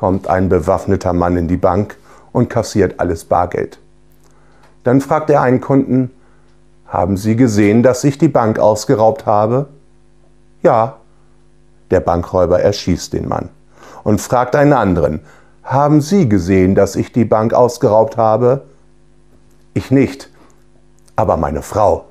kommt ein bewaffneter Mann in die Bank und kassiert alles Bargeld. Dann fragt er einen Kunden, haben Sie gesehen, dass ich die Bank ausgeraubt habe? Ja. Der Bankräuber erschießt den Mann und fragt einen anderen, haben Sie gesehen, dass ich die Bank ausgeraubt habe? Ich nicht, aber meine Frau.